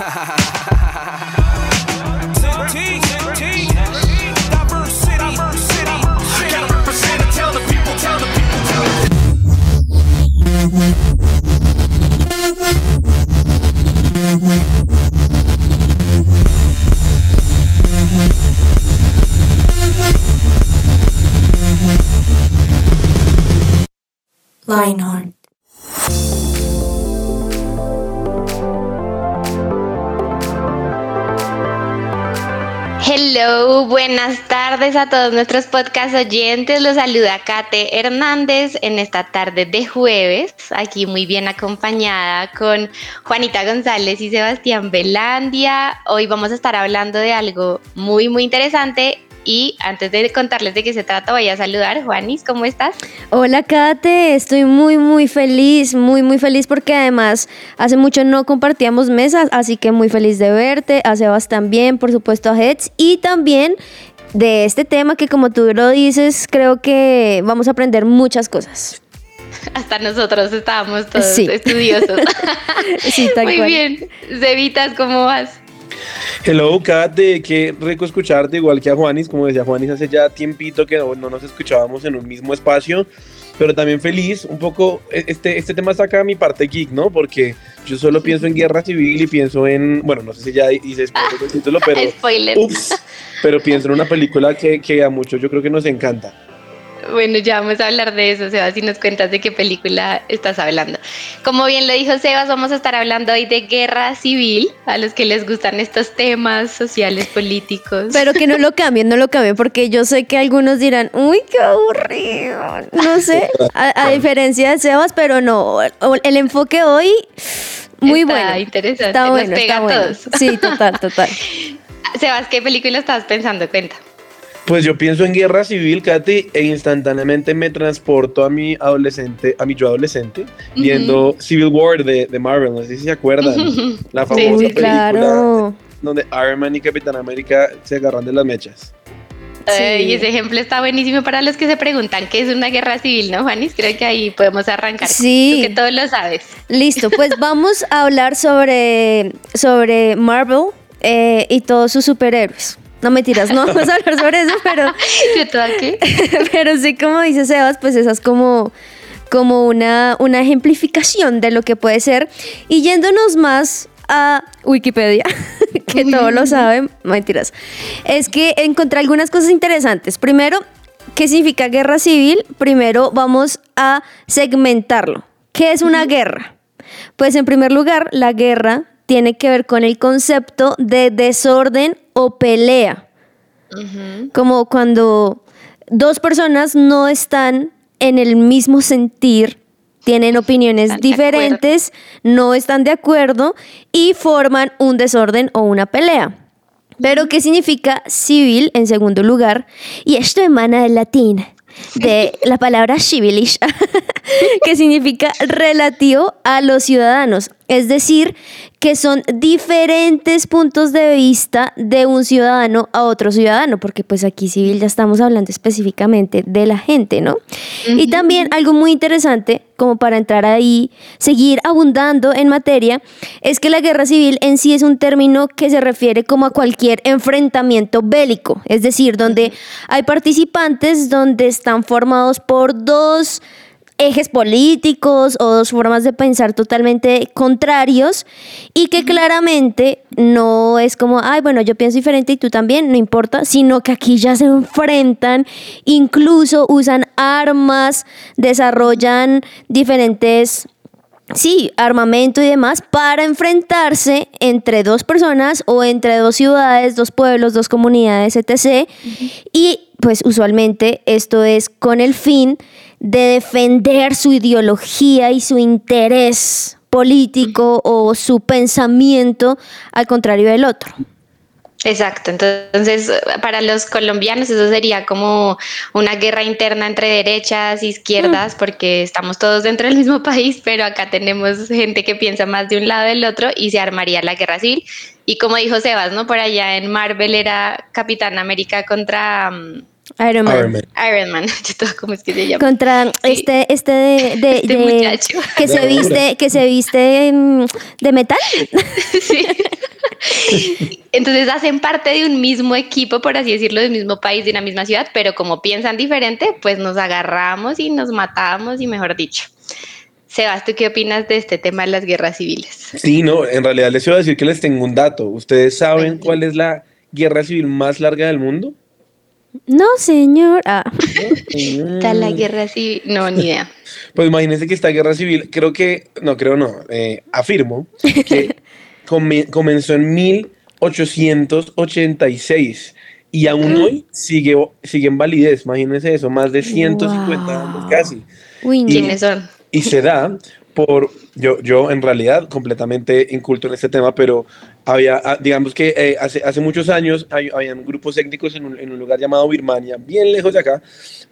ha ha ha ha buenas tardes a todos nuestros podcast oyentes. Los saluda Kate Hernández en esta tarde de jueves, aquí muy bien acompañada con Juanita González y Sebastián Velandia. Hoy vamos a estar hablando de algo muy, muy interesante y antes de contarles de qué se trata, voy a saludar. Juanis, ¿cómo estás? Hola, Kate. Estoy muy, muy feliz, muy, muy feliz porque además hace mucho no compartíamos mesas, así que muy feliz de verte. A Sebas también, por supuesto, a Heads y también de este tema que, como tú lo dices, creo que vamos a aprender muchas cosas. Hasta nosotros estábamos todos estudiosos. sí, tal Muy bien. Cevitas, ¿cómo vas? Hello, Kate, qué rico escucharte, igual que a Juanis, como decía Juanis hace ya tiempito que no, nos escuchábamos en un mismo espacio, pero también feliz, un poco, e, este, este tema saca mi parte geek, ¿no? Porque yo solo pienso en guerra civil y pienso en, bueno, no sé si ya hice spoiler el título, pero... Spoiler. Ups, pero pienso en una película que, que a muchos yo creo que nos encanta. Bueno, ya vamos a hablar de eso, Sebas, si nos cuentas de qué película estás hablando. Como bien lo dijo Sebas, vamos a estar hablando hoy de guerra civil, a los que les gustan estos temas sociales, políticos. Pero que no lo cambien, no lo cambien, porque yo sé que algunos dirán, uy, qué aburrido, no sé, a, diferencia de Sebas, pero no, el enfoque hoy, muy está bueno. interesante, está bueno, está bueno. Sí, total, total. Sebas, ¿qué película estabas pensando? Cuenta. Pues yo pienso en guerra civil, Katy, e instantáneamente me transporto a mi adolescente, a mi yo adolescente, viendo Civil War de, de, Marvel, no sé si se acuerdan, la famosa película claro. donde Iron Man y Capitán América se agarran de las mechas. Sí. y ese ejemplo está buenísimo para los que se preguntan qué es una guerra civil, ¿no, Juanis? Creo que ahí podemos arrancar. Sí. Tú que todo lo sabes. Listo, pues vamos a hablar sobre, sobre Marvel eh, y todos sus superhéroes. No mentiras, no vamos a hablar sobre eso, pero. Pero sí, como dice Sebas, pues esa es como, como una, una ejemplificación de lo que puede ser. Y yéndonos más a Wikipedia, que todos lo saben, mentiras, es que encontré algunas cosas interesantes. Primero, ¿qué significa guerra civil? Primero vamos a segmentarlo. ¿Qué es una guerra? Pues en primer lugar, la guerra tiene que ver con el concepto de desorden o pelea. Como cuando dos personas no están en el mismo sentir, tienen opiniones Están diferentes, no están de acuerdo y forman un desorden o una pelea. Pero, ¿qué significa civil en segundo lugar? Y esto emana del latín, de la palabra civilish, que significa relativo a los ciudadanos. Es decir, que son diferentes puntos de vista de un ciudadano a otro ciudadano, porque pues aquí civil ya estamos hablando específicamente de la gente, ¿no? Y también algo muy interesante, como para entrar ahí, seguir abundando en materia, es que la guerra civil en sí es un término que se refiere como a cualquier enfrentamiento bélico, es decir, donde hay participantes donde están formados por dos ejes políticos o dos formas de pensar totalmente contrarios y que claramente no es como, ay, bueno, yo pienso diferente y tú también, no importa, sino que aquí ya se enfrentan, incluso usan armas, desarrollan diferentes sí, armamento y demás para enfrentarse entre dos personas o entre dos ciudades, dos pueblos, dos comunidades, etc. Y pues usualmente esto es con el fin de defender su ideología y su interés político o su pensamiento al contrario del otro. Exacto, entonces para los colombianos eso sería como una guerra interna entre derechas e izquierdas, porque estamos todos dentro del mismo país, pero acá tenemos gente que piensa más de un lado del otro y se armaría la guerra civil. Y como dijo Sebas, ¿no? Por allá en Marvel era Capitán América contra... Iron Man. Iron Man. Iron Man, yo todo como es que se llama. Contra Sí. este, este de, de- Este de- muchacho. que se viste, que se viste mm, de metal. Sí. Entonces hacen parte de un mismo equipo, por así decirlo, del mismo país, de una misma ciudad, pero como piensan diferente, pues nos agarramos y nos matamos y mejor dicho. Sebas, ¿tú qué opinas de este tema de las guerras civiles? Sí, no, en realidad les iba a decir que les tengo un dato. ¿Ustedes saben cuál es la guerra civil más larga del mundo? No, señor. Ah. Está la guerra civil, no, ni idea. Pues imagínense que esta guerra civil, creo que, no creo no, eh, afirmo que come- comenzó en 1886 y aún hoy sigue, sigue en validez, imagínense eso, más de 150 años Wow. casi. Uy. ¿Quiénes son? Y se da por, yo, yo en realidad completamente inculto en este tema, pero había, ah, digamos que eh, hace, hace muchos años hay, habían grupos étnicos en un, en un lugar llamado Birmania, bien lejos de acá,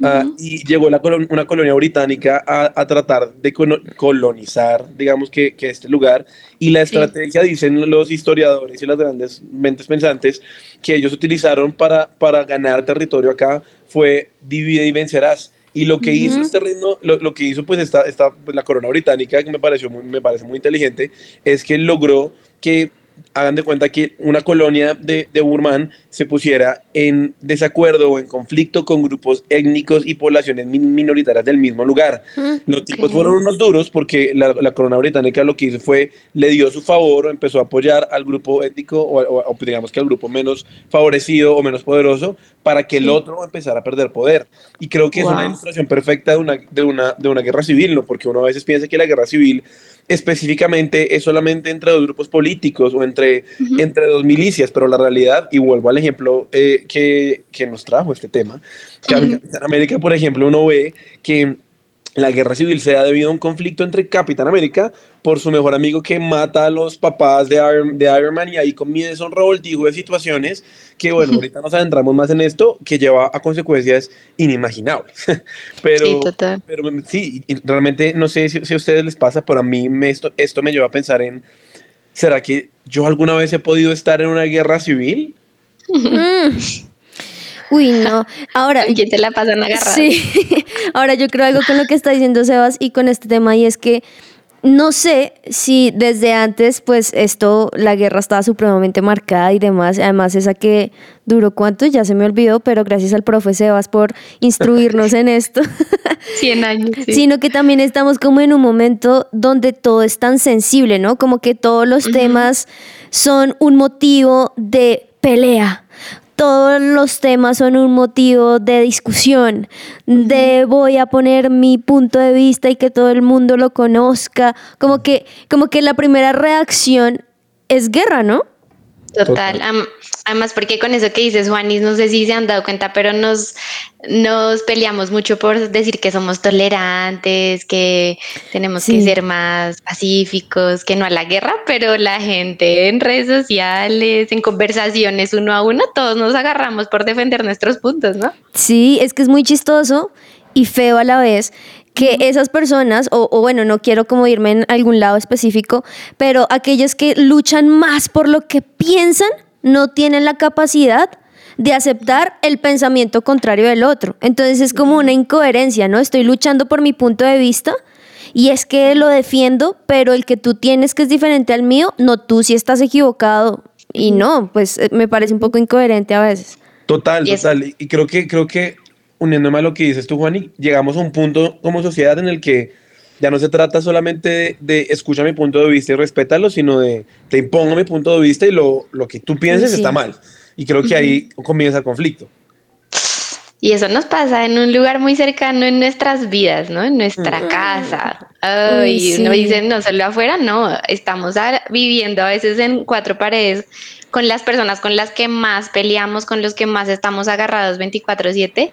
ah, y llegó la colon- una colonia británica a, a tratar de colonizar, digamos que, que este lugar, y la Sí. estrategia, dicen los historiadores y las grandes mentes pensantes, que ellos utilizaron para, para ganar territorio acá fue divide y vencerás. Y lo que hizo este reino, lo, lo que hizo pues esta, esta pues, la corona británica, que me pareció muy, me parece muy inteligente, es que logró que hagan de cuenta que una colonia de, de Burman se pusiera en desacuerdo o en conflicto con grupos étnicos y poblaciones min- minoritarias del mismo lugar. Mm, Los tipos fueron unos duros porque la, la corona británica lo que hizo fue le dio su favor o empezó a apoyar al grupo étnico o, o- o digamos que al grupo menos favorecido o menos poderoso para que el Sí. otro empezara a perder poder. Y creo que es una Wow. ilustración perfecta de una, de, una, de una guerra civil, ¿no? Porque uno a veces piensa que la guerra civil específicamente es solamente entre dos grupos políticos o entre, Ujú. entre dos milicias, pero la realidad, y vuelvo al ejemplo eh, que, que nos trajo este tema, que Ujú. en América, por ejemplo, uno ve que la guerra civil se da debido a un conflicto entre Capitán América por su mejor amigo que mata a los papás de Iron, de Iron Man y ahí comienza un revoltijo de situaciones que, bueno, ahorita nos adentramos más en esto, que lleva a consecuencias inimaginables. pero, Sí, total. pero sí, realmente no sé si, si a ustedes les pasa, pero a mí me, esto, esto me lleva a pensar en, ¿será que yo alguna vez he podido estar en una guerra civil? mm. Uy, no. Ahora, ¿Con quién te la pasan agarrada? Sí, ahora yo creo algo con lo que está diciendo Sebas y con este tema y es que no sé si desde antes pues esto, la guerra estaba supremamente marcada y demás, además esa que duró cuánto, ya se me olvidó, pero gracias al profe Sebas por instruirnos en esto, 100 años. sí. sino que también estamos como en un momento donde todo es tan sensible, ¿no? Como que todos los temas son un motivo de pelea. Todos los temas son un motivo de discusión, de voy a poner mi punto de vista y que todo el mundo lo conozca. Como que, como que la primera reacción es guerra, ¿no? Total. Total. Además, porque con eso que dices, Juanis, no sé si se han dado cuenta, pero nos, nos peleamos mucho por decir que somos tolerantes, que tenemos Sí. que ser más pacíficos, que no a la guerra, pero la gente en redes sociales, en conversaciones uno a uno, todos nos agarramos por defender nuestros puntos, ¿no? Sí, es que es muy chistoso y feo a la vez que esas personas, o, o bueno, no quiero como irme en algún lado específico, pero aquellos que luchan más por lo que piensan, no tienen la capacidad de aceptar el pensamiento contrario del otro. Entonces es como una incoherencia, ¿no? Estoy luchando por mi punto de vista y es que lo defiendo, pero el que tú tienes que es diferente al mío, no tú si estás equivocado. Y no, pues eh, me parece un poco incoherente a veces. Total, total. Y- Y creo que, creo que, uniéndome a lo que dices tú, Juani, llegamos a un punto como sociedad en el que ya no se trata solamente de, de escucha mi punto de vista y respétalo, sino de te impongo mi punto de vista y lo, lo que tú pienses Sí. está mal. Y creo que ahí comienza el conflicto. Y eso nos pasa en un lugar muy cercano en nuestras vidas, ¿no? En nuestra casa. Ay, Uy, uno sí. dice, no solo afuera, no. Estamos a- viviendo a veces en cuatro paredes con las personas con las que más peleamos, con los que más estamos agarrados 24/7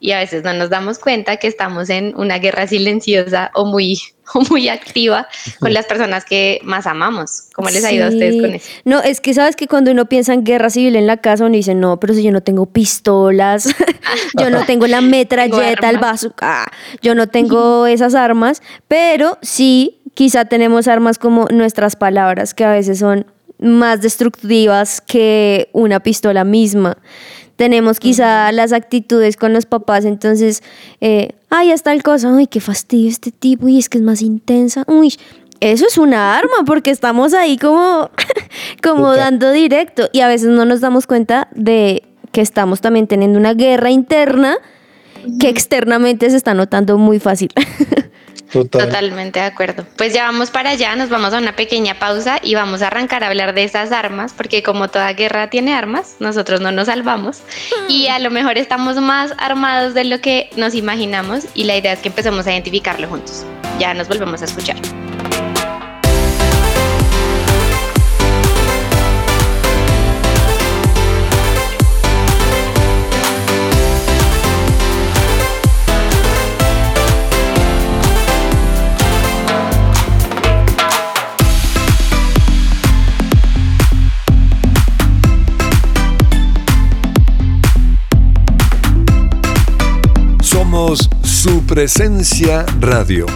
y a veces no nos damos cuenta que estamos en una guerra silenciosa o muy, o muy activa con las personas que más amamos. ¿Cómo les ha ido a ustedes con eso? No, es que sabes que cuando uno piensa en guerra civil en la casa, uno dice, no, pero si yo no tengo pistolas, yo no tengo la metralleta, el bazooka, yo no tengo esas armas, pero sí, quizá tenemos armas como nuestras palabras, que a veces son más destructivas que una pistola misma. Tenemos quizá las actitudes con los papás, entonces, eh, ay, hasta el cosa, uy, qué fastidio este tipo, y es que es más intensa, uy, eso es una arma porque estamos ahí como, como dando directo y a veces no nos damos cuenta de que estamos también teniendo una guerra interna que externamente se está notando muy fácil. Totalmente de acuerdo. Pues ya vamos para allá, nos vamos a una pequeña pausa y vamos a arrancar a hablar de esas armas, porque como toda guerra tiene armas, nosotros no nos salvamos y a lo mejor estamos más armados de lo que nos imaginamos y la idea es que empecemos a identificarlo juntos. Ya nos volvemos a escuchar. Su presencia radio.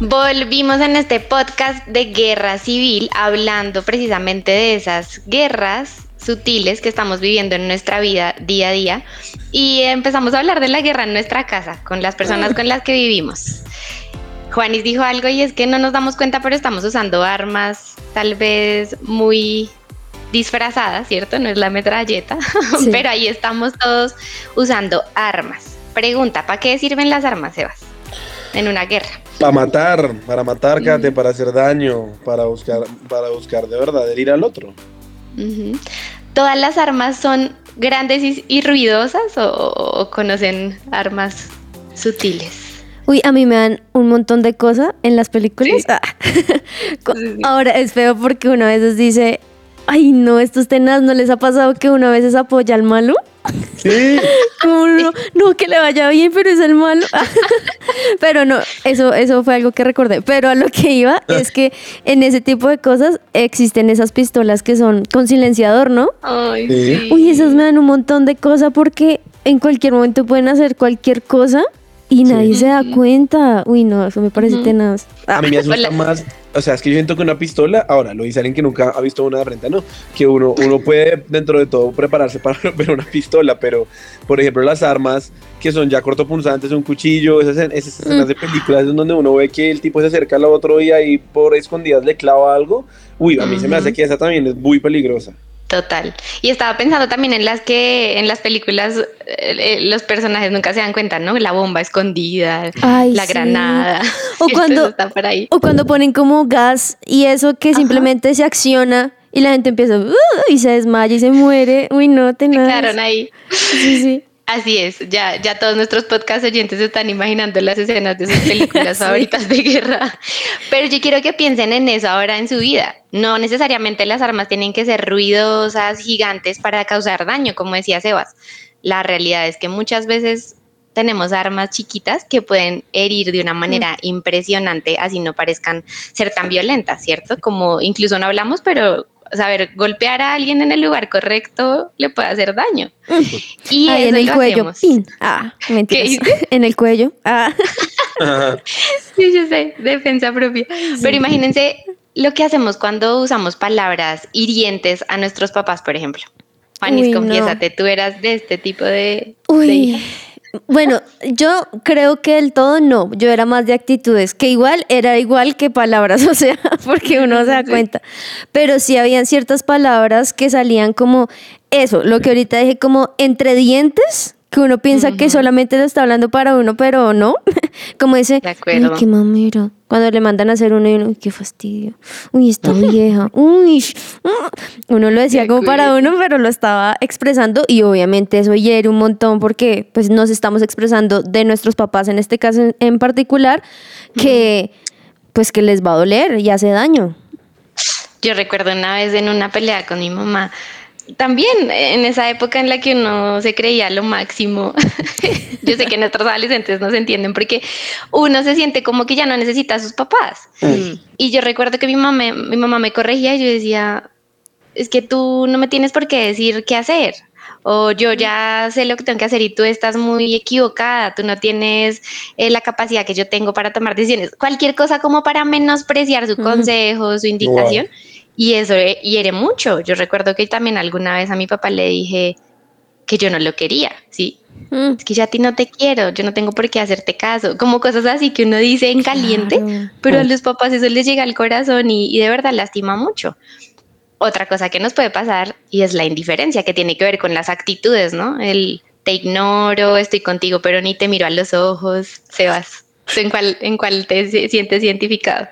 Volvimos en este podcast de guerra civil hablando precisamente de esas guerras sutiles que estamos viviendo en nuestra vida día a día y empezamos a hablar de la guerra en nuestra casa con las personas con las que vivimos. Juanis dijo algo y es que no nos damos cuenta pero estamos usando armas tal vez muy disfrazadas, ¿cierto? No es la metralleta, pero ahí estamos todos usando armas. Pregunta, ¿para qué sirven las armas, Sebas? En una guerra. Para matar, para matar, mm. para hacer daño, para buscar, para buscar de verdad herir al otro. ¿Todas las armas son grandes y, ruidosas o, conocen armas sutiles? Uy, a mí me dan un montón de cosas en las películas. Ah. Ahora es feo porque uno a veces dice, ay no, estos tenaz no les ha pasado que uno a veces apoya al malo. Sí. no, no, que le vaya bien, pero es el malo. pero no, eso, eso fue algo que recordé. Pero a lo que iba es que en ese tipo de cosas existen esas pistolas que son con silenciador, ¿no? Ay, sí. Uy, esas me dan un montón de cosas porque en cualquier momento pueden hacer cualquier cosa y nadie se da cuenta. Uy, no, eso me parece tenaz. A mí me asusta más o sea, es que yo siento que una pistola, ahora lo dice alguien que nunca ha visto una de frente, no, que uno, uno puede dentro de todo prepararse para ver una pistola, pero por ejemplo las armas que son ya cortopunzantes, un cuchillo, esas, esas escenas de películas donde uno ve que el tipo se acerca al otro y ahí por escondidas le clava algo, uy, a mí se me hace que esa también es muy peligrosa. Total. Y estaba pensando también en las que en las películas eh, eh, los personajes nunca se dan cuenta, ¿no? La bomba escondida, la granada. O cuando, o cuando ponen como gas y eso que simplemente se acciona y la gente empieza uh", y se desmaya y se muere. Uy, no, te quedaron ahí. Sí, sí. Así es, ya, ya todos nuestros podcast oyentes están imaginando las escenas de sus películas favoritas de guerra. Pero yo quiero que piensen en eso ahora en su vida. No necesariamente las armas tienen que ser ruidosas, gigantes para causar daño, como decía Sebas. La realidad es que muchas veces tenemos armas chiquitas que pueden herir de una manera impresionante, así no parezcan ser tan violentas, ¿cierto? Como incluso no hablamos, pero saber golpear a alguien en el lugar correcto le puede hacer daño. Y en el cuello. Ah, En el cuello. Ah. sí, yo sé, defensa propia. Pero imagínense lo que hacemos cuando usamos palabras hirientes a nuestros papás, por ejemplo. Juanis, confiésate, tú eras de este tipo de, Uy. Bueno, yo creo que del todo no, yo era más de actitudes, que igual era igual que palabras, o sea, porque uno se da cuenta, pero sí habían ciertas palabras que salían como eso, lo que ahorita dije como entre dientes, que uno piensa que solamente lo está hablando para uno, pero no. Como dice, ay, qué mamera. Cuando le mandan a hacer uno y uno, uy, qué fastidio. Uy, está vieja. Uy, uno lo decía como para uno, pero lo estaba expresando y obviamente eso hiere un montón porque pues nos estamos expresando de nuestros papás en este caso en, particular que pues que les va a doler y hace daño. Yo recuerdo una vez en una pelea con mi mamá, también en esa época en la que uno se creía lo máximo, yo sé que nuestros adolescentes no se entienden porque uno se siente como que ya no necesita a sus papás. Mm. Y yo recuerdo que mi mamá, mi mamá me corregía y yo decía, es que tú no me tienes por qué decir qué hacer. O yo ya sé lo que tengo que hacer y tú estás muy equivocada, tú no tienes eh, la capacidad que yo tengo para tomar decisiones. Cualquier cosa como para menospreciar su consejo, su indicación. Y eso hiere mucho. Yo recuerdo que también alguna vez a mi papá le dije, que yo no lo quería, ¿sí? Mm, Es que yo a ti no te quiero, yo no tengo por qué hacerte caso, como cosas así que uno dice en caliente, Claro. pero a los papás eso les llega al corazón y, y de verdad lastima mucho. Otra cosa que nos puede pasar y es la indiferencia, que tiene que ver con las actitudes, ¿no? El te ignoro, estoy contigo, pero ni te miro a los ojos, Sebas. ¿Tú ¿En cuál, en cuál te si- sientes identificado?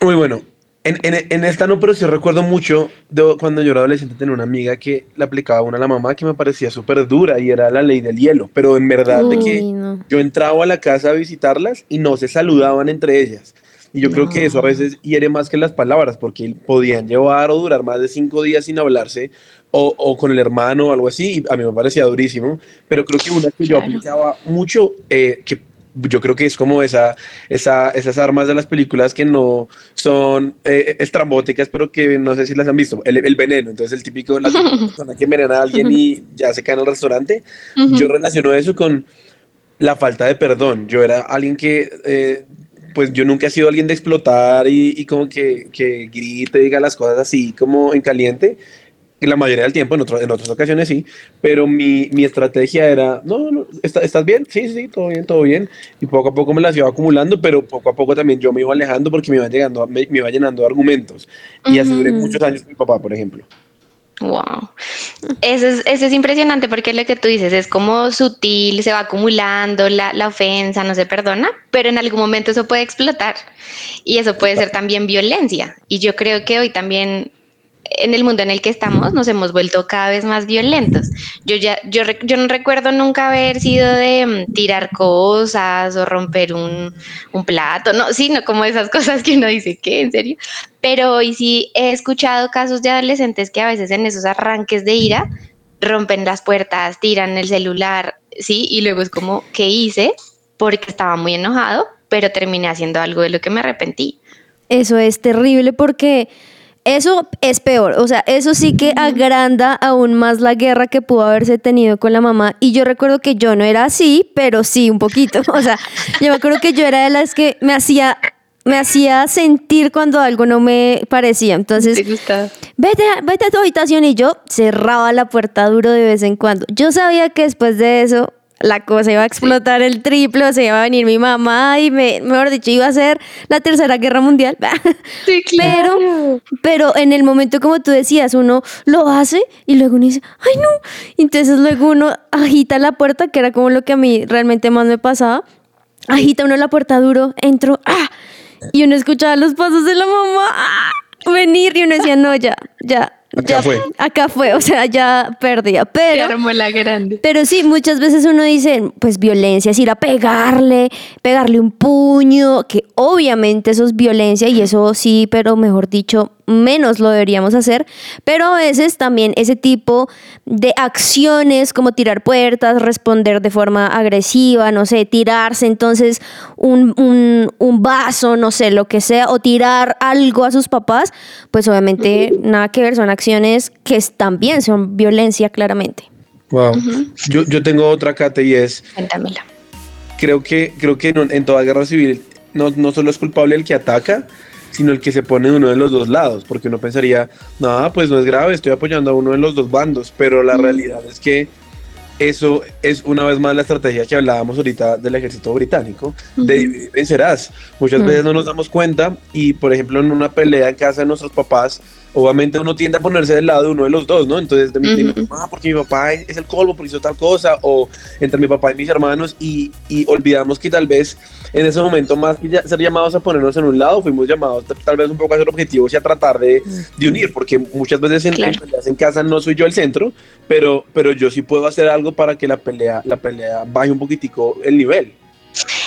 Muy bueno. En, en- en esta no, pero sí recuerdo mucho de cuando yo era adolescente tenía una amiga que le aplicaba una a la mamá que me parecía súper dura y era la ley del hielo, pero en verdad de que no. yo entraba a la casa a visitarlas y no se saludaban entre ellas. Y yo creo que eso a veces hiere más que las palabras, porque podían llevar o durar más de cinco días sin hablarse, o, o con el hermano o algo así, y a mí me parecía durísimo, pero creo que una que yo aplicaba mucho, eh, que yo creo que es como esa, esa, esas armas de las películas que no son eh, estrambóticas, pero que no sé si las han visto, el, el veneno, entonces el típico, la persona que envenena a alguien y ya se cae en el restaurante, yo relaciono eso con la falta de perdón. Yo era alguien que, eh, pues yo nunca he sido alguien de explotar y, y como que, que grite, diga las cosas así como en caliente. Y la mayoría del tiempo, en, otro- en otras ocasiones sí, pero mi, mi estrategia era, no, no, ¿está- ¿estás bien? Sí, sí, todo bien, todo bien. Y poco a poco me las iba acumulando, pero poco a poco también yo me iba alejando porque me iba, llegando, me, me iba llenando de argumentos. Y así duré muchos años con mi papá, por ejemplo. Wow. Eso es, eso es impresionante porque lo que tú dices es como sutil, se va acumulando la, la ofensa, no se perdona, pero en algún momento eso puede explotar y eso puede ser también violencia. Y yo creo que hoy también en el mundo en el que estamos nos hemos vuelto cada vez más violentos. Yo ya, yo, yo no recuerdo nunca haber sido de mm, tirar cosas o romper un, un plato, no, sino como esas cosas que uno dice, ¿qué? ¿En serio? Pero hoy sí he escuchado casos de adolescentes que a veces en esos arranques de ira rompen las puertas, tiran el celular, ¿sí? Y luego es como, ¿qué hice? Porque estaba muy enojado, pero terminé haciendo algo de lo que me arrepentí. Eso es terrible porque eso es peor. O sea, eso sí que agranda aún más la guerra que pudo haberse tenido con la mamá. Y yo recuerdo que yo no era así, pero sí un poquito. O sea, yo me acuerdo que yo era de las que me hacía, me hacía sentir cuando algo no me parecía. Entonces, vete, a- vete a tu habitación y yo cerraba la puerta duro de vez en cuando. Yo sabía que después de eso la cosa iba a explotar el triple, o se iba a venir mi mamá y me, mejor dicho, iba a ser la tercera guerra mundial. Sí, Pero, pero en el momento, como tú decías, uno lo hace y luego uno dice, ay no. Entonces luego uno agita la puerta, que era como lo que a mí realmente más me pasaba. Agita uno la puerta duro, entro, ¡ah! Y uno escuchaba los pasos de la mamá ¡ah! venir y uno decía, no, ya, ya. Acá ya, fue. Acá fue, o sea, ya perdía. Pero, armó la grande. pero sí, muchas veces uno dice, pues violencia es ir a pegarle, pegarle un puño, que obviamente eso es violencia y eso sí, pero mejor dicho, menos lo deberíamos hacer. Pero a veces también ese tipo de acciones como tirar puertas, responder de forma agresiva, no sé, tirarse entonces un, un, un vaso, no sé, lo que sea, o tirar algo a sus papás, pues obviamente nada que ver, son acciones que también son violencia claramente. Wow. yo, yo tengo otra, Kate, y es, Cuéntamela. creo que, creo que en, en toda guerra civil no, no solo es culpable el que ataca, sino el que se pone de uno de los dos lados, porque uno pensaría, nada, pues no es grave, estoy apoyando a uno de los dos bandos, pero la realidad es que eso es una vez más la estrategia que hablábamos ahorita del ejército británico, de dividir vencerás. Muchas veces no nos damos cuenta y, por ejemplo, en una pelea en casa de nuestros papás, obviamente uno tiende a ponerse del lado de uno de los dos, ¿no? Entonces, de mi, de mi mamá, porque mi papá es el colmo, porque hizo tal cosa, o entre mi papá y mis hermanos, y, y olvidamos que tal vez en ese momento, más que ya ser llamados a ponernos en un lado, fuimos llamados tal vez un poco a ser objetivos y a tratar de, de unir, porque muchas veces en, Claro. peleas en casa no soy yo el centro, pero, pero yo sí puedo hacer algo para que la pelea, la pelea baje un poquitico el nivel.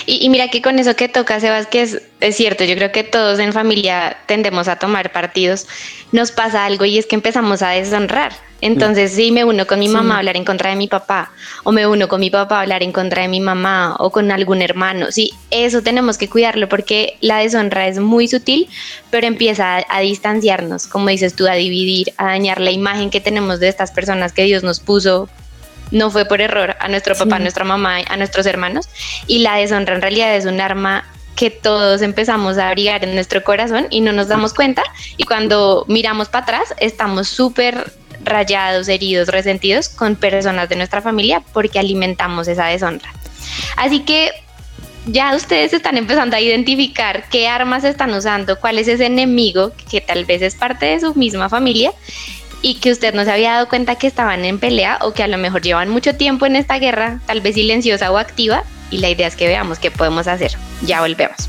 Y, y mira que con eso que toca, Sebas, que es, es cierto, yo creo que todos en familia tendemos a tomar partidos, nos pasa algo y es que empezamos a deshonrar. Entonces, si me uno con mi mamá a hablar en contra de mi papá, o me uno con mi papá a hablar en contra de mi mamá, o con algún hermano, sí, eso tenemos que cuidarlo porque la deshonra es muy sutil, pero empieza a, a distanciarnos, como dices tú, a dividir, a dañar la imagen que tenemos de estas personas que Dios nos puso no fue por error a nuestro papá, a nuestra mamá, a nuestros hermanos. Y la deshonra en realidad es un arma que todos empezamos a abrigar en nuestro corazón y no nos damos cuenta. Y cuando miramos para atrás, estamos súper rayados, heridos, resentidos con personas de nuestra familia porque alimentamos esa deshonra. Así que ya ustedes están empezando a identificar qué armas están usando, cuál es ese enemigo que tal vez es parte de su misma familia y que usted no se había dado cuenta que estaban en pelea o que a lo mejor llevan mucho tiempo en esta guerra, tal vez silenciosa o activa, y la idea es que veamos qué podemos hacer. Ya volvemos.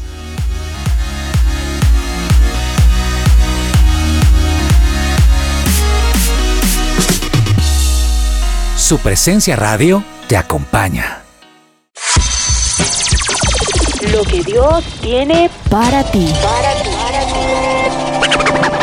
Su presencia radio te acompaña. Lo que Dios tiene Para ti. para ti. Para ti.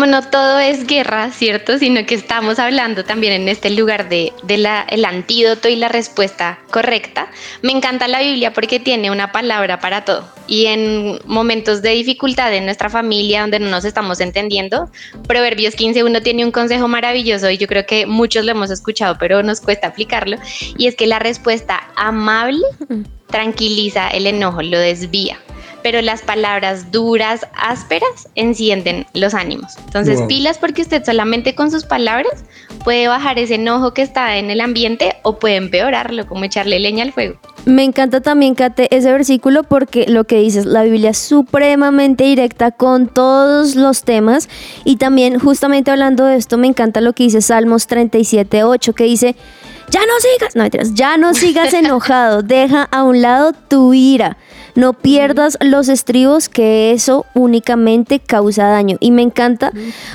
Como no todo es guerra, ¿cierto? Sino que estamos hablando también en este lugar de, de la, el antídoto y la respuesta correcta. Me encanta la Biblia porque tiene una palabra para todo. Y en momentos de dificultad en nuestra familia donde no nos estamos entendiendo, Proverbios 15.1 tiene un consejo maravilloso y yo creo que muchos lo hemos escuchado, pero nos cuesta aplicarlo. Y es que la respuesta amable tranquiliza el enojo, lo desvía pero las palabras duras, ásperas, encienden los ánimos. Entonces, Wow. pilas porque usted solamente con sus palabras puede bajar ese enojo que está en el ambiente o puede empeorarlo, como echarle leña al fuego. Me encanta también, Kate, ese versículo porque lo que dices, la Biblia es supremamente directa con todos los temas y también justamente hablando de esto, me encanta lo que dice Salmos 37, 8, que dice, ya no sigas, no ya no sigas enojado, deja a un lado tu ira, no pierdas los estribos que eso únicamente causa daño. Y me encanta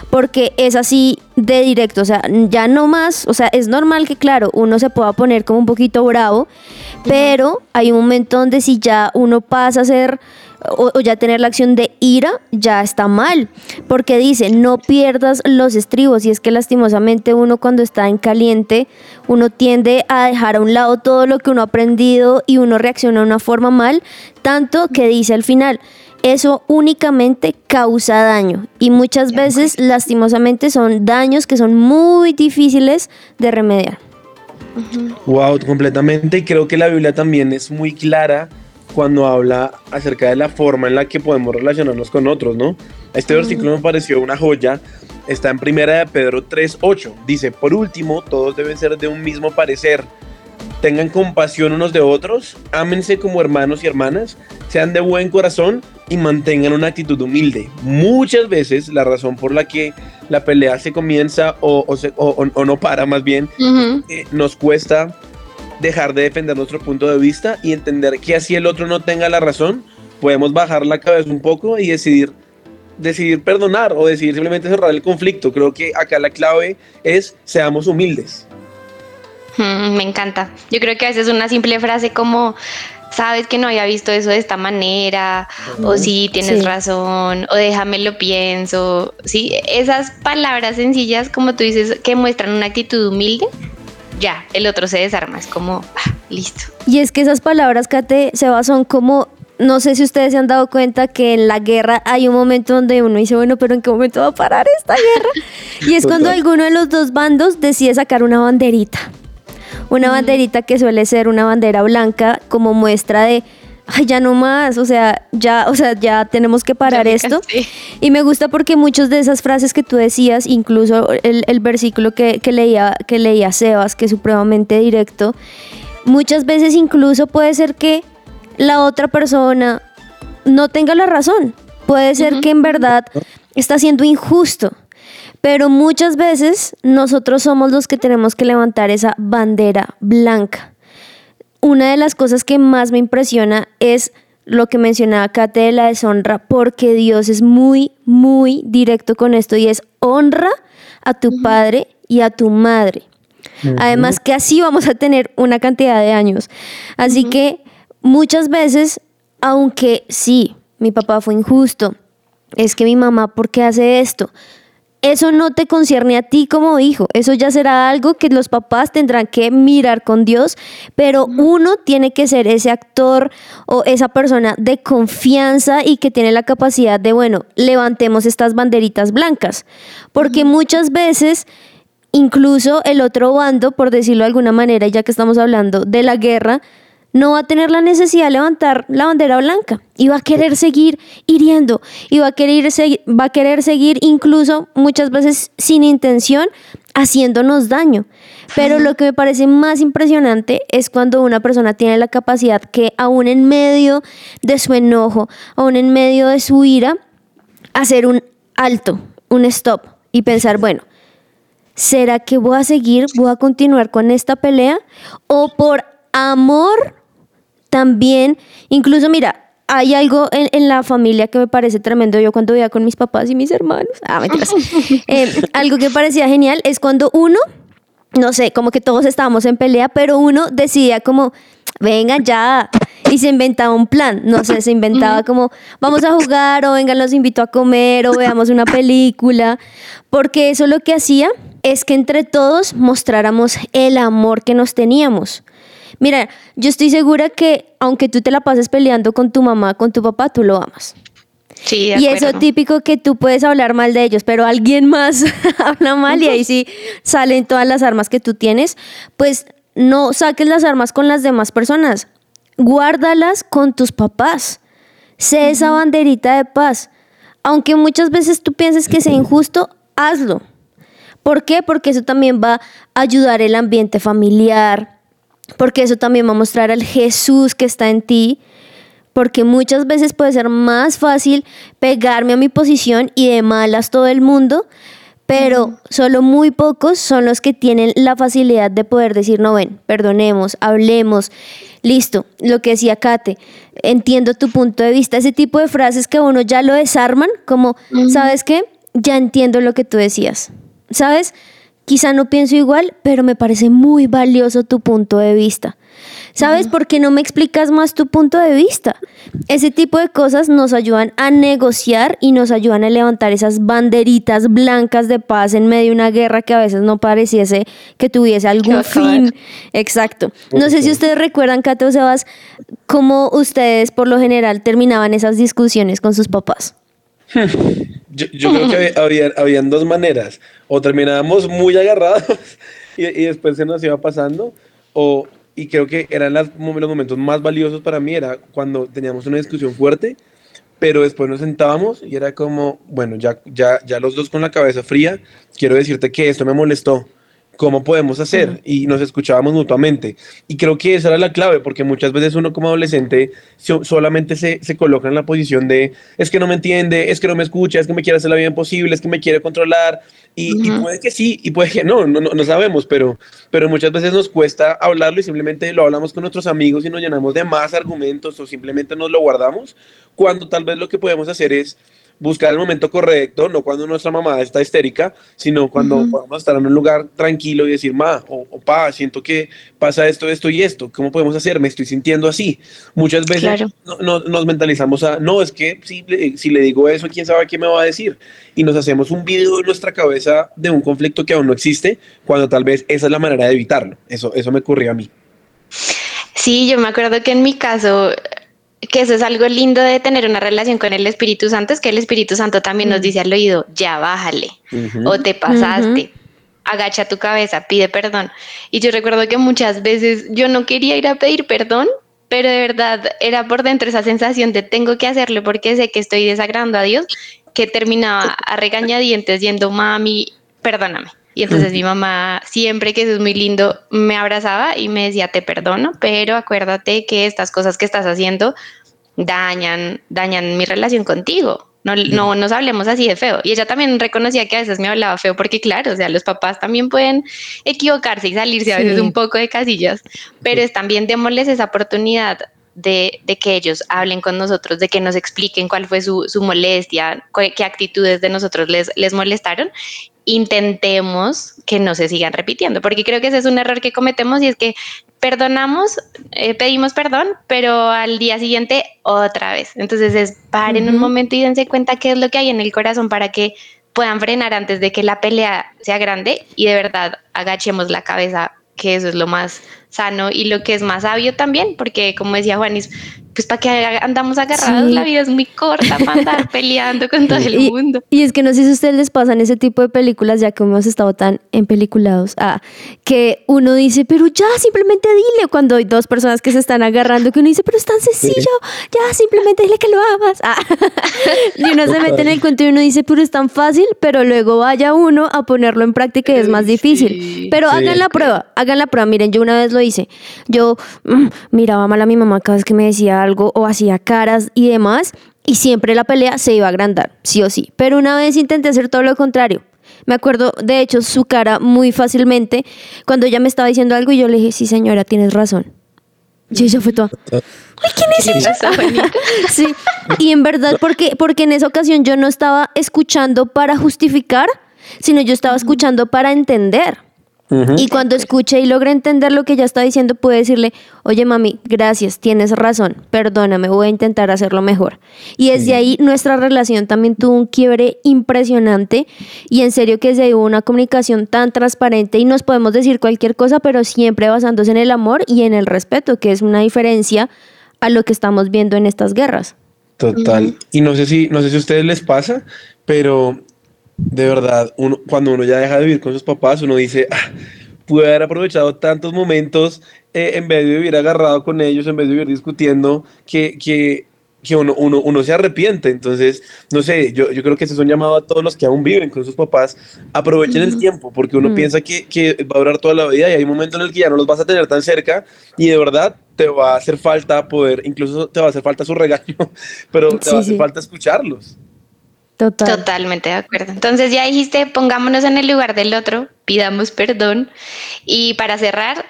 porque es así de directo, o sea, ya no más, o sea, es normal que claro, uno se pueda poner como un poquito bravo, pero hay un momento donde si ya uno pasa a ser o, ya tener la acción de ira, ya está mal, porque dice, no pierdas los estribos, y es que lastimosamente uno cuando está en caliente, uno tiende a dejar a un lado todo lo que uno ha aprendido y uno reacciona de una forma mal, tanto que dice al final, eso únicamente causa daño y muchas veces lastimosamente son daños que son muy difíciles de remediar. Wow, completamente. Y creo que la Biblia también es muy clara cuando habla acerca de la forma en la que podemos relacionarnos con otros, ¿no? Este versículo me pareció una joya. Está en primera de Pedro 3.8. Dice, por último, todos deben ser de un mismo parecer. Tengan compasión unos de otros, ámense como hermanos y hermanas, sean de buen corazón y mantengan una actitud humilde. Muchas veces la razón por la que la pelea se comienza o, o se- o- o- no para más bien eh, nos cuesta dejar de defender nuestro punto de vista y entender que así el otro no tenga la razón, podemos bajar la cabeza un poco y decidir decidir perdonar o decidir simplemente cerrar el conflicto. Creo que acá la clave es seamos humildes. Mm, Me encanta. Yo creo que a veces una simple frase como, sabes que no había visto eso de esta manera, o sí, tienes Sí. razón, o déjame lo pienso. Sí, esas palabras sencillas, como tú dices, que muestran una actitud humilde, ya, el otro se desarma, es como, ah, listo. Y es que esas palabras, Kate, Seba, son como, no sé si ustedes se han dado cuenta que en la guerra hay un momento donde uno dice, bueno, pero ¿en qué momento va a parar esta guerra? Y es cuando alguno de los dos bandos decide sacar una banderita. Una banderita que suele ser una bandera blanca como muestra de, ay, ya no más, o sea, ya, o sea, ya tenemos que parar esto. Y me gusta porque muchas de esas frases que tú decías, incluso el, el versículo que, que leía, que leía Sebas, que es supremamente directo, muchas veces incluso puede ser que la otra persona no tenga la razón. Puede ser que en verdad está siendo injusto. Pero muchas veces nosotros somos los que tenemos que levantar esa bandera blanca. Una de las cosas que más me impresiona es lo que mencionaba Kate de la deshonra, porque Dios es muy, muy directo con esto y es honra a tu padre y a tu madre. Además que así vamos a tener una cantidad de años. Así que muchas veces, aunque sí, mi papá fue injusto, es que mi mamá, ¿por qué hace esto? Eso no te concierne a ti como hijo, eso ya será algo que los papás tendrán que mirar con Dios, pero uno tiene que ser ese actor o esa persona de confianza y que tiene la capacidad de, bueno, levantemos estas banderitas blancas, porque muchas veces incluso el otro bando, por decirlo de alguna manera, ya que estamos hablando de la guerra, no va a tener la necesidad de levantar la bandera blanca y va a querer seguir hiriendo y va a querer, va a querer seguir incluso muchas veces sin intención haciéndonos daño. Pero lo que me parece más impresionante es cuando una persona tiene la capacidad que aún en medio de su enojo, aún en medio de su ira, hacer un alto, un stop y pensar, bueno, ¿será que voy a seguir, voy a continuar con esta pelea? ¿O por amor también, incluso mira, hay algo en, en la familia que me parece tremendo. Yo cuando vivía con mis papás y mis hermanos, ah, mentiras. Eh, algo que parecía genial es cuando uno, no sé, como que todos estábamos en pelea, pero uno decidía como, vengan ya, y se inventaba un plan, no sé, se inventaba como, vamos a jugar o vengan, los invito a comer o veamos una película, porque eso lo que hacía es que entre todos mostráramos el amor que nos teníamos. Mira, yo estoy segura que aunque tú te la pases peleando con tu mamá, con tu papá, tú lo amas. Sí, de Y eso típico que tú puedes hablar mal de ellos, pero alguien más habla mal y ahí sí salen todas las armas que tú tienes, pues no saques las armas con las demás personas, guárdalas con tus papás. Sé esa banderita de paz. Aunque muchas veces tú pienses que sea injusto, hazlo. ¿Por qué? Porque eso también va a ayudar el ambiente familiar, porque eso también va a mostrar al Jesús que está en ti, porque muchas veces puede ser más fácil pegarme a mi posición y de malas todo el mundo, pero solo muy pocos son los que tienen la facilidad de poder decir, no ven, perdonemos, hablemos, listo, lo que decía Kate, entiendo tu punto de vista, ese tipo de frases que uno ya lo desarman, como, ¿sabes qué? Ya entiendo lo que tú decías, ¿sabes? Quizá no pienso igual, pero me parece muy valioso tu punto de vista. ¿Sabes por qué no me explicas más tu punto de vista? Ese tipo de cosas nos ayudan a negociar y nos ayudan a levantar esas banderitas blancas de paz en medio de una guerra que a veces no pareciese que tuviese algún fin. Exacto. No sé si ustedes recuerdan, Kate o Sebas, cómo ustedes por lo general terminaban esas discusiones con sus papás. Yo, yo creo que había, había- habían dos maneras. O terminábamos muy agarrados y, y después se nos iba pasando. O, y creo que eran las, los momentos más valiosos para mí, era cuando teníamos una discusión fuerte, pero después nos sentábamos y era como, bueno, ya, ya, ya los dos con la cabeza fría, quiero decirte que esto me molestó. ¿Cómo podemos hacer? Y nos escuchábamos mutuamente. Y creo que esa era la clave, porque muchas veces uno como adolescente so- solamente se, se coloca en la posición de, es que no me entiende, es que no me escucha, es que me quiere hacer la vida imposible, es que me quiere controlar. Y, y puede que sí, y puede que no, no, no, no sabemos, pero, pero muchas veces nos cuesta hablarlo y simplemente lo hablamos con nuestros amigos y nos llenamos de más argumentos o simplemente nos lo guardamos, cuando tal vez lo que podemos hacer es buscar el momento correcto, no cuando nuestra mamá está histérica, sino cuando podamos estar en un lugar tranquilo y decir, ma, o, o pa, siento que pasa esto, esto y esto, ¿cómo podemos hacer? Me estoy sintiendo así. Muchas veces Claro. no- no- nos mentalizamos a, no, es que si, le- si le digo eso, quién sabe qué me va a decir. Y nos hacemos un video en nuestra cabeza de un conflicto que aún no existe, cuando tal vez esa es la manera de evitarlo. Eso, eso me ocurrió a mí. Sí, yo me acuerdo que en mi caso, que eso es algo lindo de tener una relación con el Espíritu Santo, es que el Espíritu Santo también nos dice al oído, ya bájale, o te pasaste, agacha tu cabeza, pide perdón. Y yo recuerdo que muchas veces yo no quería ir a pedir perdón, pero de verdad era por dentro esa sensación de tengo que hacerlo porque sé que estoy desagradando a Dios, que terminaba a regañadientes yendo, mami, perdóname. Y entonces mi mamá, siempre que eso es muy lindo, me abrazaba y me decía, te perdono, pero acuérdate que estas cosas que estás haciendo dañan, dañan mi relación contigo. No, no nos hablemos así de feo. Y ella también reconocía que a veces me hablaba feo porque, claro, o sea, los papás también pueden equivocarse y salirse a veces Sí. un poco de casillas, pero es también démosles esa oportunidad de, de que ellos hablen con nosotros, de que nos expliquen cuál fue su, su molestia, qué actitudes de nosotros les, les molestaron. Intentemos que no se sigan repitiendo, porque creo que ese es un error que cometemos y es que perdonamos, eh, pedimos perdón, pero al día siguiente otra vez. Entonces es paren un momento y dense cuenta qué es lo que hay en el corazón para que puedan frenar antes de que la pelea sea grande y de verdad agachemos la cabeza, que eso es lo más sano y lo que es más sabio también, porque como decía Juanis, pues para que andamos agarrados, Sí. la vida es muy corta para andar peleando con todo el Y, mundo. y es que no sé si a ustedes les pasan ese tipo de películas, ya que hemos estado tan empeliculados, ah, que uno dice, pero ya, simplemente dile, cuando hay dos personas que se están agarrando, que uno dice, pero es tan sencillo, ya, simplemente dile que lo amas. Ah. y uno se mete en el cuento y uno dice, pero es tan fácil, pero luego vaya uno a ponerlo en práctica y es más difícil. Sí. Pero Sí. hagan la prueba, hagan la prueba. Miren, yo una vez lo hice. Yo mm, miraba mal a mi mamá cada vez que me decía algo o hacía caras y demás, y siempre la pelea se iba a agrandar, sí o sí. Pero una vez intenté hacer todo lo contrario. Me acuerdo, de hecho, su cara muy fácilmente cuando ella me estaba diciendo algo y yo le dije, sí señora, tienes razón. Y ella fue toda, ¿Qué le pasó, Juanita? Sí, y en verdad, porque, porque en esa ocasión yo no estaba escuchando para justificar, sino yo estaba escuchando para entender. Y cuando escuché y logré entender lo que ella estaba diciendo, pude decirle, oye mami, gracias, tienes razón, perdóname, voy a intentar hacerlo mejor. Y desde ahí nuestra relación también tuvo un quiebre impresionante y en serio que desde ahí hubo una comunicación tan transparente y nos podemos decir cualquier cosa, pero siempre basándose en el amor y en el respeto, que es una diferencia a lo que estamos viendo en estas guerras. Total. Y no sé si, no sé si a ustedes les pasa, pero de verdad, uno, cuando uno ya deja de vivir con sus papás, uno dice, ah, pude haber aprovechado tantos momentos eh, en vez de vivir agarrado con ellos, en vez de vivir discutiendo, que, que, que uno, uno, uno se arrepiente. Entonces, no sé, yo, yo creo que ese es un llamado a todos los que aún viven con sus papás, aprovechen el tiempo, porque uno piensa que, que va a durar toda la vida y hay un momento en el que ya no los vas a tener tan cerca y de verdad te va a hacer falta poder, incluso te va a hacer falta su regaño, pero te Sí, va a hacer sí. falta escucharlos. Total. Totalmente de acuerdo. Entonces ya dijiste, pongámonos en el lugar del otro, pidamos perdón y para cerrar,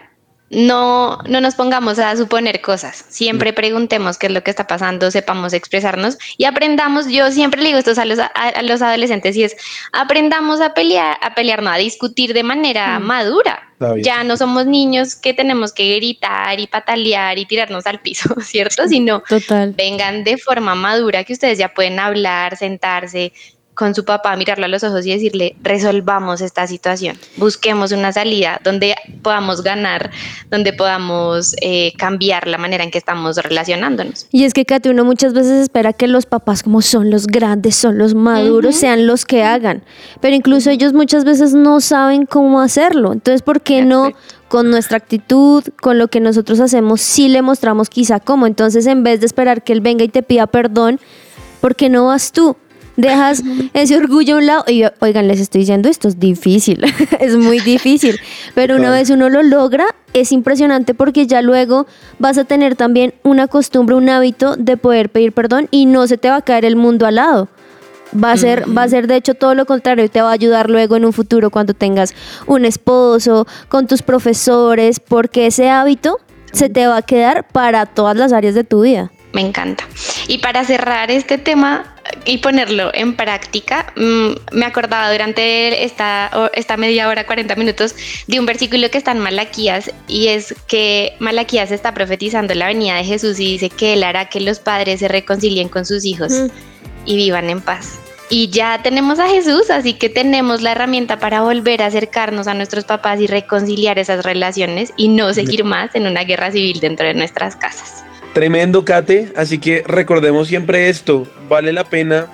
no, no nos pongamos a suponer cosas. Siempre preguntemos qué es lo que está pasando, sepamos expresarnos y aprendamos. Yo siempre le digo esto a los, a, a los adolescentes y es, aprendamos a pelear, a pelear, no, a discutir de manera madura. Está bien. Ya no somos niños que tenemos que gritar y patalear y tirarnos al piso, ¿cierto? Sino Total. vengan de forma madura, que ustedes ya pueden hablar, sentarse con su papá, mirarlo a los ojos y decirle, resolvamos esta situación, busquemos una salida donde podamos ganar, donde podamos eh, cambiar la manera en que estamos relacionándonos. Y es que, Katy, uno muchas veces espera que los papás, como son los grandes, son los maduros, sean los que hagan. Pero incluso ellos muchas veces no saben cómo hacerlo. Entonces, ¿por qué no con nuestra actitud, con lo que nosotros hacemos, sí le mostramos quizá cómo? Entonces, en vez de esperar que él venga y te pida perdón, ¿por qué no vas tú? Dejas ese orgullo a un lado y oigan, les estoy diciendo esto es difícil, es muy difícil, pero una vez uno lo logra es impresionante porque ya luego vas a tener también una costumbre, un hábito de poder pedir perdón y no se te va a caer el mundo al lado. Va a ser, va a ser de hecho todo lo contrario, te va a ayudar luego en un futuro cuando tengas un esposo, con tus profesores, porque ese hábito se te va a quedar para todas las áreas de tu vida. Me encanta. Y para cerrar este tema y ponerlo en práctica, mm, me acordaba durante esta, esta media hora, 40 minutos, de un versículo que está en Malaquías y es que Malaquías está profetizando la venida de Jesús y dice que él hará que los padres se reconcilien con sus hijos Mm. y vivan en paz. Y ya tenemos a Jesús, así que tenemos la herramienta para volver a acercarnos a nuestros papás y reconciliar esas relaciones y no seguir más en una guerra civil dentro de nuestras casas. Tremendo, Kate. Así que recordemos siempre esto. Vale la pena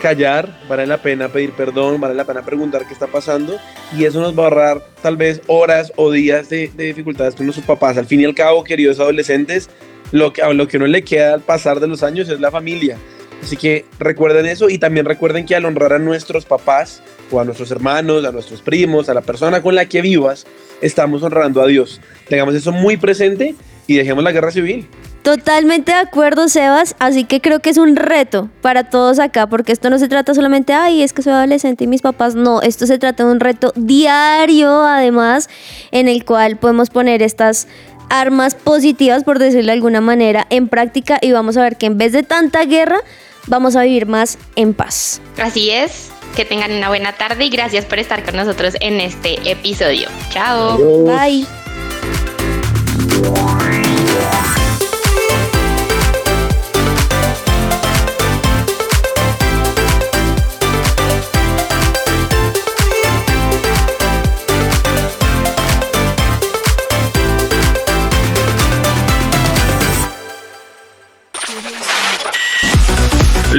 callar, vale la pena pedir perdón, vale la pena preguntar qué está pasando. Y eso nos va a ahorrar tal vez horas o días de, de dificultades con nuestros papás. Al fin y al cabo, queridos adolescentes, lo que, lo que no le queda al pasar de los años es la familia. Así que recuerden eso y también recuerden que al honrar a nuestros papás o a nuestros hermanos, a nuestros primos, a la persona con la que vivas, estamos honrando a Dios. Tengamos eso muy presente y dejemos la guerra civil. Totalmente de acuerdo, Sebas. Así que creo que es un reto para todos acá, porque esto no se trata solamente, ay, es que soy adolescente y mis papás. No, esto se trata de un reto diario, además, en el cual podemos poner estas armas positivas, por decirlo de alguna manera, en práctica y vamos a ver que en vez de tanta guerra, vamos a vivir más en paz. Así es, que tengan una buena tarde y gracias por estar con nosotros en este episodio. Chao. Bye. Yeah.